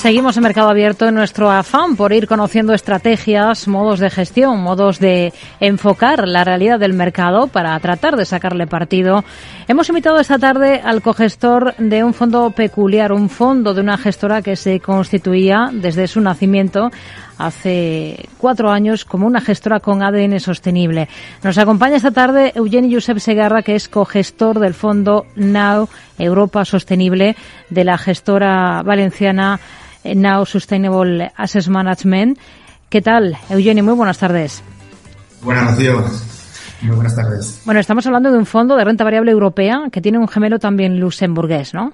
Seguimos en Mercado Abierto en nuestro afán por ir conociendo estrategias, modos de gestión, modos de enfocar la realidad del mercado para tratar de sacarle partido. Hemos invitado esta tarde al cogestor de un fondo peculiar, un fondo de una gestora que se constituía desde su nacimiento hace cuatro años como una gestora con ADN sostenible. Nos acompaña esta tarde Eugenio Josep Segarra, que es cogestor del fondo Now Europa Sostenible de la gestora valenciana Now Sustainable Assets Management. ¿Qué tal, Eugenio? Muy buenas tardes. Buenas, Rocío. Muy buenas tardes. Bueno, estamos hablando de un fondo de renta variable europea que tiene un gemelo también luxemburgués, ¿no?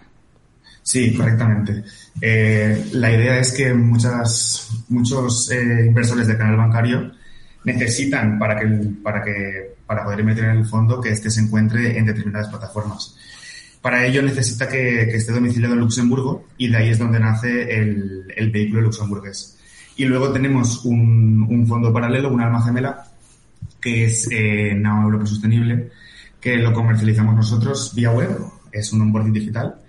Sí, correctamente. Eh, la idea es que muchas, muchos eh, inversores de canal bancario necesitan para que, para que para poder invertir en el fondo que éste se encuentre en determinadas plataformas. Para ello necesita que, esté domiciliado en Luxemburgo y de ahí es donde nace el, vehículo luxemburgués. Y luego tenemos un, fondo paralelo, un alma gemela, que es eh, Europa Sostenible, que lo comercializamos nosotros vía web, es un onboarding digital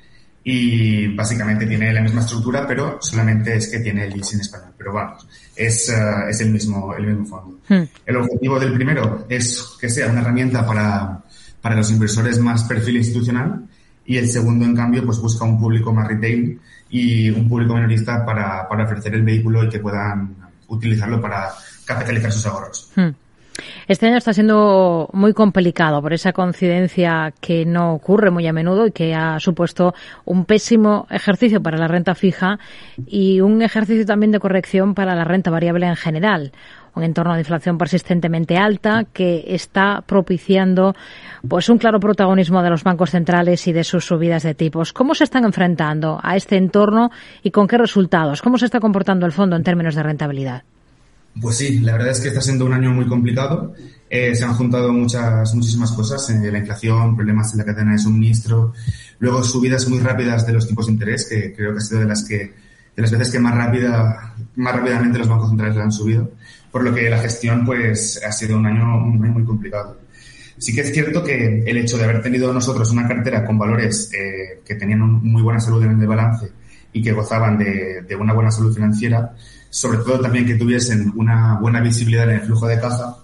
y básicamente tiene la misma estructura, pero solamente es que tiene el lease en español. Pero vamos, es, eh, es el, mismo, el mismo fondo. Hmm. El objetivo del primero es que sea una herramienta para, para los inversores más perfil institucional y el segundo, en cambio, pues busca un público más retail y un público minorista para, para ofrecer el vehículo y que puedan utilizarlo para capitalizar sus ahorros. Hmm. Este año está siendo muy complicado por esa coincidencia que no ocurre muy a menudo y que ha supuesto un pésimo ejercicio para la renta fija y un ejercicio también de corrección para la renta variable en general un entorno de inflación persistentemente alta que está propiciando pues un claro protagonismo de los bancos centrales y de sus subidas de tipos. ¿Cómo se están enfrentando a este entorno y con qué resultados? ¿Cómo se está comportando el fondo en términos de rentabilidad? Pues sí, la verdad es que está siendo un año muy complicado. Eh, se han juntado muchas, muchísimas cosas, eh, la inflación, problemas en la cadena de suministro, luego subidas muy rápidas de los tipos de interés, que creo que ha sido de las que, de las veces que más rápida, más rápidamente los bancos centrales la han subido por lo que la gestión pues ha sido un año muy, muy complicado. Sí que es cierto que el hecho de haber tenido nosotros una cartera con valores eh, que tenían muy buena salud en el balance y que gozaban de, de, una buena salud financiera, sobre todo también que tuviesen una buena visibilidad en el flujo de caja,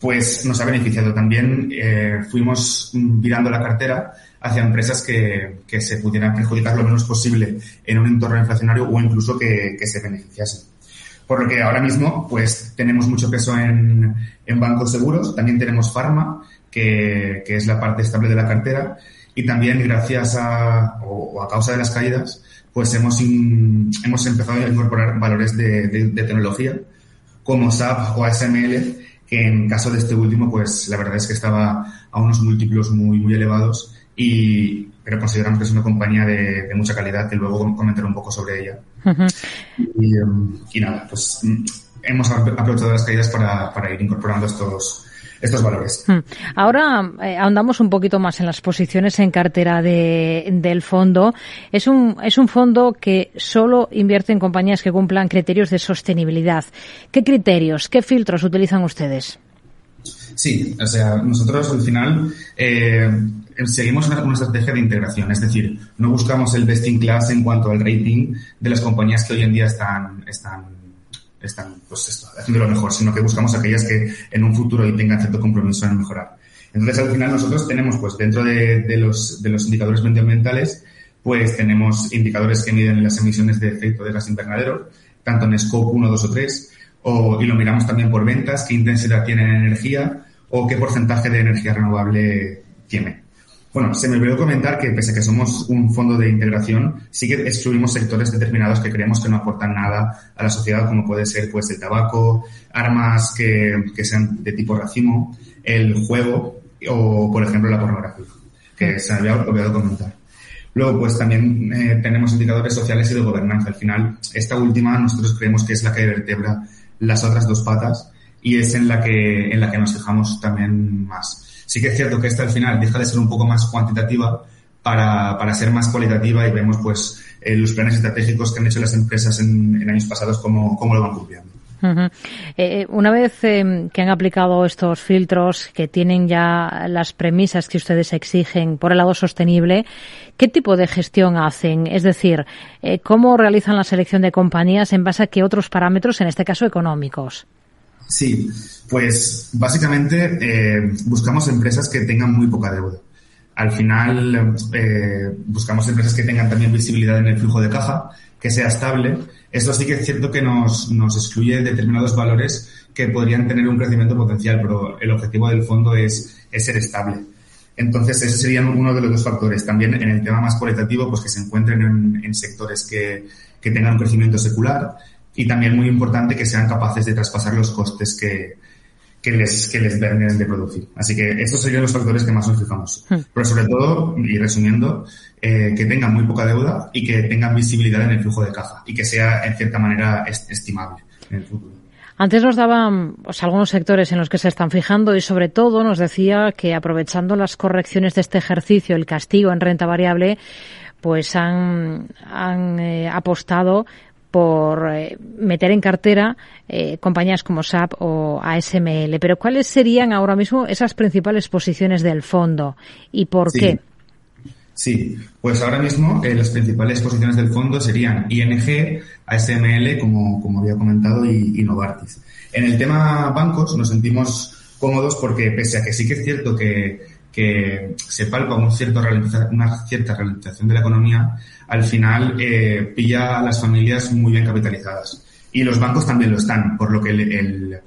pues nos ha beneficiado. También eh, fuimos virando la cartera hacia empresas que, que, se pudieran perjudicar lo menos posible en un entorno inflacionario o incluso que, que se beneficiasen. Por lo que ahora mismo, pues tenemos mucho peso en, en bancos seguros, también tenemos Pharma, que, que, es la parte estable de la cartera, y también gracias a, o, a causa de las caídas, pues hemos, hemos empezado a incorporar valores de, de, de, tecnología, como SAP o ASML, que en caso de este último, pues la verdad es que estaba a unos múltiplos muy, muy elevados y, pero consideramos que es una compañía de, mucha calidad, que luego comentaré un poco sobre ella. Em, y, nada, pues mm, hemos aprovechado las caídas para, para ir incorporando estos, estos valores. Ahora eh, ahondamos un poquito más en las posiciones en cartera de, del fondo. Es un, es un fondo que solo invierte en compañías que cumplan criterios de sostenibilidad. ¿Qué criterios, qué filtros utilizan ustedes? Sí, o sea, nosotros al final eh, seguimos una, estrategia de integración, es decir, no buscamos el best in class en cuanto al rating de las compañías que hoy en día están, están, están pues esto, haciendo lo mejor, sino que buscamos aquellas que en un futuro tengan cierto compromiso en mejorar. Entonces, al final nosotros tenemos, pues, dentro de, los, de los indicadores medioambientales, pues tenemos indicadores que miden las emisiones de efecto de gas invernadero, tanto en Scope 1, 2 o 3, o, y lo miramos también por ventas, qué intensidad tiene en energía o qué porcentaje de energía renovable tiene. Bueno, se me olvidó comentar que pese a que somos un fondo de integración, sí que excluimos sectores determinados que creemos que no aportan nada a la sociedad, como puede ser pues el tabaco, armas que, que sean de tipo racimo, el juego o, por ejemplo, la pornografía, que se me había olvidado comentar. Luego, pues también eh, tenemos indicadores sociales y de gobernanza. Al final, esta última nosotros creemos que es la que vertebra las otras dos patas y es en la que, en la que nos fijamos también más. Sí que es cierto que esta al final deja de ser un poco más cuantitativa para, para ser más cualitativa y vemos pues eh, los planes estratégicos que han hecho las empresas en, en años pasados, cómo, cómo lo van cumpliendo. eh, una vez eh, que han aplicado estos filtros, que tienen ya las premisas que ustedes exigen por el lado sostenible, ¿qué tipo de gestión hacen? Es decir, eh, ¿cómo realizan la selección de compañías en base a qué otros parámetros, en este caso económicos? Sí, pues básicamente eh, buscamos empresas que tengan muy poca deuda. Al final eh, buscamos empresas que tengan también visibilidad en el flujo de caja, que sea estable. Eso sí que es cierto que nos, nos excluye determinados valores que podrían tener un crecimiento potencial, pero el objetivo del fondo es, es ser estable. Entonces, ese sería uno de los dos factores. También en el tema más cualitativo, pues que se encuentren en, en sectores que, que tengan un crecimiento secular, y también muy importante que sean capaces de traspasar los costes que, que les, que les de producir. Así que estos serían los factores que más nos fijamos. Hmm. Pero sobre todo, y resumiendo, eh, que tengan muy poca deuda y que tengan visibilidad en el flujo de caja y que sea en cierta manera est estimable en el futuro. Antes nos daban pues, algunos sectores en los que se están fijando y sobre todo nos decía que aprovechando las correcciones de este ejercicio, el castigo en renta variable, pues han, han eh, apostado por eh, meter en cartera eh, compañías como SAP o ASML. Pero ¿cuáles serían ahora mismo esas principales posiciones del fondo y por sí. qué? Sí, pues ahora mismo eh, las principales posiciones del fondo serían ING, ASML, como, como había comentado, y, y Novartis. En el tema bancos nos sentimos cómodos porque pese a que sí que es cierto que que se palpa un cierto una cierta ralentización de la economía, al final eh, pilla a las familias muy bien capitalizadas. Y los bancos también lo están, por lo que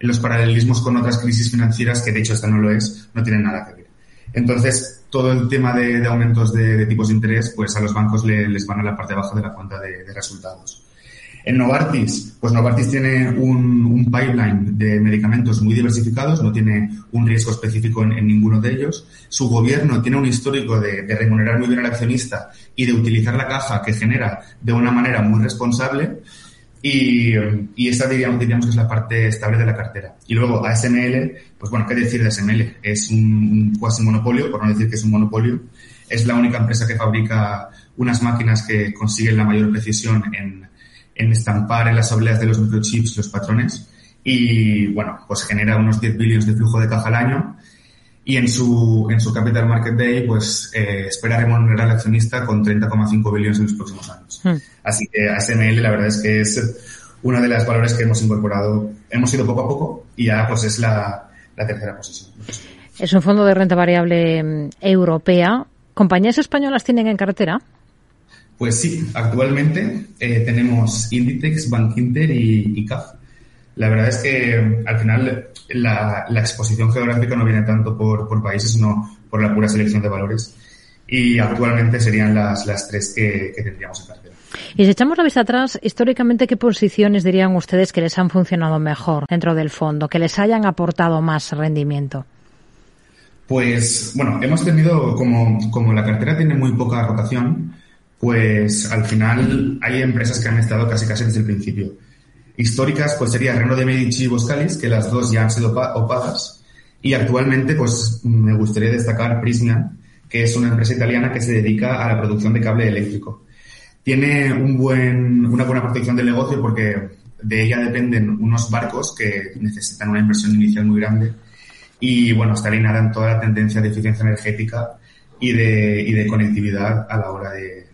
los paralelismos con otras crisis financieras, que de hecho esta no lo es, no tienen nada que ver. Entonces, todo el tema de, aumentos de, tipos de interés, pues a los bancos le, les van a la parte baja de la cuenta de resultados. En Novartis, pues Novartis tiene un, pipeline de medicamentos muy diversificados, no tiene un riesgo específico en, ninguno de ellos. Su gobierno tiene un histórico de, remunerar muy bien al accionista y de utilizar la caja que genera de una manera muy responsable. Y, esta diríamos, diríamos que es la parte estable de la cartera. Y luego ASML, pues bueno, ¿qué decir de ASML? Es un cuasi monopolio, por no decir que es un monopolio. Es la única empresa que fabrica unas máquinas que consiguen la mayor precisión en en estampar en las obleas de los microchips los patrones y, bueno, pues genera unos 10 billones de flujo de caja al año y en su, en su Capital Market Day, pues eh, espera remunerar al accionista con 30,5 billones en los próximos años. Hmm. Así que ASML la verdad es que es una de las valores que hemos incorporado. Hemos ido poco a poco y ya pues es la, la tercera posición. Es un fondo de renta variable mm, europea. ¿Compañías españolas tienen en cartera? Pues sí, actualmente eh, tenemos Inditex, Bankinter y, y, CAF. La verdad es que al final la, la exposición geográfica no viene tanto por, por, países, sino por la pura selección de valores. Y actualmente serían las, las tres que, que tendríamos en cartera. Y si echamos la vista atrás, históricamente, ¿qué posiciones dirían ustedes que les han funcionado mejor dentro del fondo, que les hayan aportado más rendimiento? Pues, bueno, hemos tenido, como, como la cartera tiene muy poca rotación, pues al final hay empresas que han estado casi casi desde el principio. Históricas, pues sería Renault de Medici y Boscalis, que las dos ya han sido opadas. Y actualmente, pues me gustaría destacar Prisma, que es una empresa italiana que se dedica a la producción de cable eléctrico. Tiene un buen, una buena protección del negocio porque de ella dependen unos barcos que necesitan una inversión inicial muy grande. Y bueno, está alineada en toda la tendencia de eficiencia energética y de, y de conectividad a la hora de,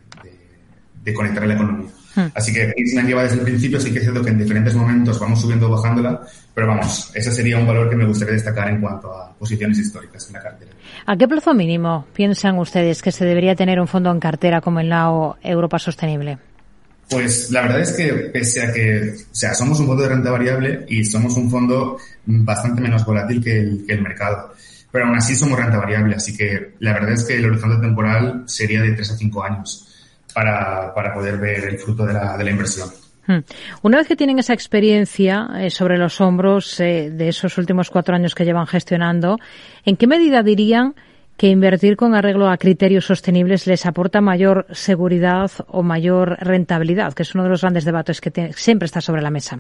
de conectar la economía. Hmm. Así que Island lleva desde el principio, sí que es cierto que en diferentes momentos vamos subiendo o bajándola, pero vamos, ese sería un valor que me gustaría destacar en cuanto a posiciones históricas en la cartera. ¿A qué plazo mínimo piensan ustedes que se debería tener un fondo en cartera como el NAO Europa Sostenible? Pues la verdad es que pese a que, o sea, somos un fondo de renta variable y somos un fondo bastante menos volátil que el, que el mercado, pero aún así somos renta variable, así que la verdad es que el horizonte temporal sería de 3 a 5 años para, para poder ver el fruto de la, de la inversión. Hmm. Una vez que tienen esa experiencia eh, sobre los hombros eh, de esos últimos cuatro años que llevan gestionando, ¿en qué medida dirían que invertir con arreglo a criterios sostenibles les aporta mayor seguridad o mayor rentabilidad, que es uno de los grandes debates que siempre está sobre la mesa?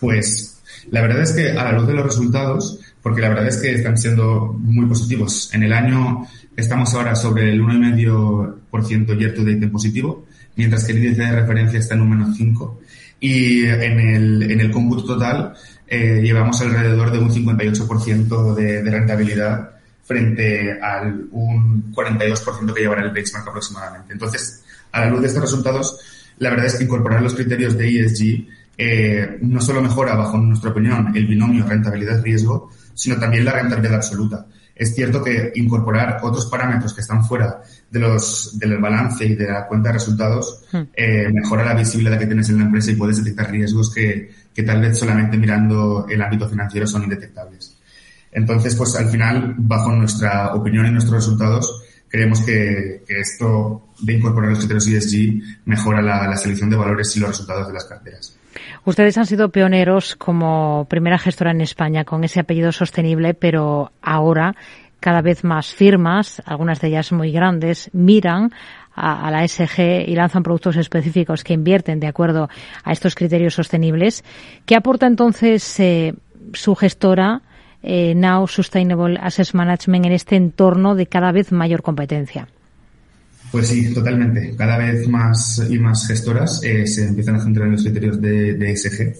Pues La verdad es que a la luz de los resultados, porque la verdad es que están siendo muy positivos. En el año estamos ahora sobre el 1,5% year to date en positivo, mientras que el índice de referencia está en un menos 5. Y en el, en el cómputo total eh, llevamos alrededor de un 58% de, de rentabilidad frente al un 42% que llevará el benchmark aproximadamente. Entonces, a la luz de estos resultados, la verdad es que incorporar los criterios de ESG eh, no solo mejora, bajo nuestra opinión, el binomio rentabilidad-riesgo, sino también la rentabilidad absoluta. Es cierto que incorporar otros parámetros que están fuera de los, del balance y de la cuenta de resultados hmm. eh, mejora la visibilidad que tienes en la empresa y puedes detectar riesgos que, que tal vez solamente mirando el ámbito financiero son indetectables. Entonces, pues al final, bajo nuestra opinión y nuestros resultados, creemos que, que esto de incorporar los criterios ESG mejora la, la, selección de valores y los resultados de las carteras. Ustedes han sido pioneros como primera gestora en España con ese apellido sostenible, pero ahora cada vez más firmas, algunas de ellas muy grandes, miran a, la SG y lanzan productos específicos que invierten de acuerdo a estos criterios sostenibles. ¿Qué aporta entonces eh, su gestora eh, Now Sustainable Asset Management en este entorno de cada vez mayor competencia? Pues sí, totalmente. Cada vez más y más gestoras eh, se empiezan a centrar en los criterios de, de, ESG.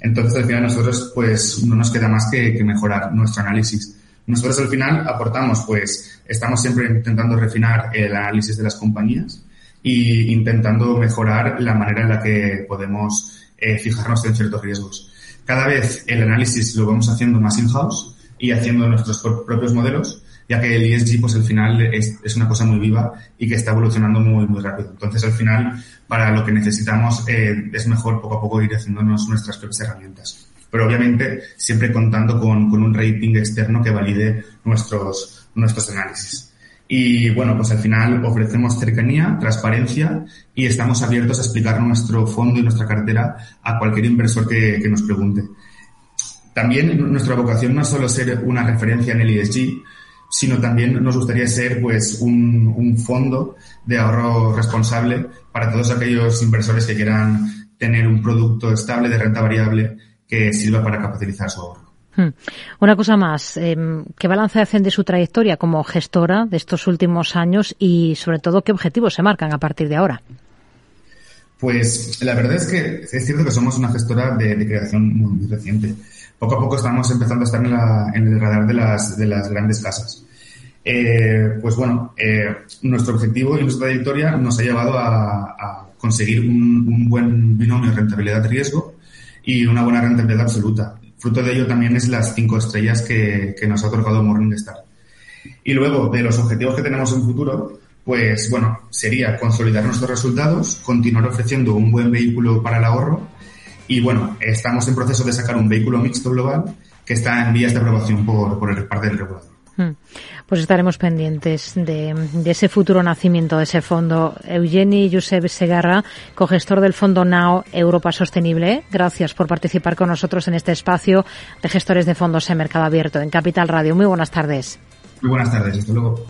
Entonces, al final, nosotros, pues, no nos queda más que, mejorar nuestro análisis. Nosotros, al final, aportamos, pues, estamos siempre intentando refinar el análisis de las compañías e intentando mejorar la manera en la que podemos eh, fijarnos en ciertos riesgos. Cada vez el análisis lo vamos haciendo más in-house y haciendo nuestros propios modelos, ya que el ESG, pues al final es, es, una cosa muy viva y que está evolucionando muy, muy rápido. Entonces, al final, para lo que necesitamos, eh, es mejor poco a poco ir haciéndonos nuestras propias herramientas. Pero obviamente, siempre contando con, con un rating externo que valide nuestros, nuestros análisis. Y bueno, pues al final ofrecemos cercanía, transparencia y estamos abiertos a explicar nuestro fondo y nuestra cartera a cualquier inversor que, que nos pregunte. También nuestra vocación no es solo ser una referencia en el ESG, sino también nos gustaría ser pues un, un fondo de ahorro responsable para todos aquellos inversores que quieran tener un producto estable de renta variable que sirva para capitalizar su ahorro. Hmm. Una cosa más, eh, ¿qué balance hacen de su trayectoria como gestora de estos últimos años y sobre todo qué objetivos se marcan a partir de ahora? Pues la verdad es que es cierto que somos una gestora de, de creación muy, muy, reciente. Poco a poco estamos empezando a estar en, el radar de las, de las grandes casas. Eh, pues bueno, eh, nuestro objetivo y nuestra trayectoria nos ha llevado a, conseguir un, un buen binomio rentabilidad-riesgo y una buena rentabilidad absoluta. Fruto de ello también es las cinco estrellas que, que nos ha otorgado Morningstar. Y luego, de los objetivos que tenemos en futuro, pues bueno, sería consolidar nuestros resultados, continuar ofreciendo un buen vehículo para el ahorro y bueno, estamos en proceso de sacar un vehículo mixto global que está en vías de aprobación por, por el parte del regulador. Hmm. Pues estaremos pendientes de, de, ese futuro nacimiento de ese fondo. Eugeni Josep Segarra, cogestor del fondo NAO Europa Sostenible. Gracias por participar con nosotros en este espacio de gestores de fondos en mercado abierto en Capital Radio. Muy buenas tardes. Muy buenas tardes. Hasta luego.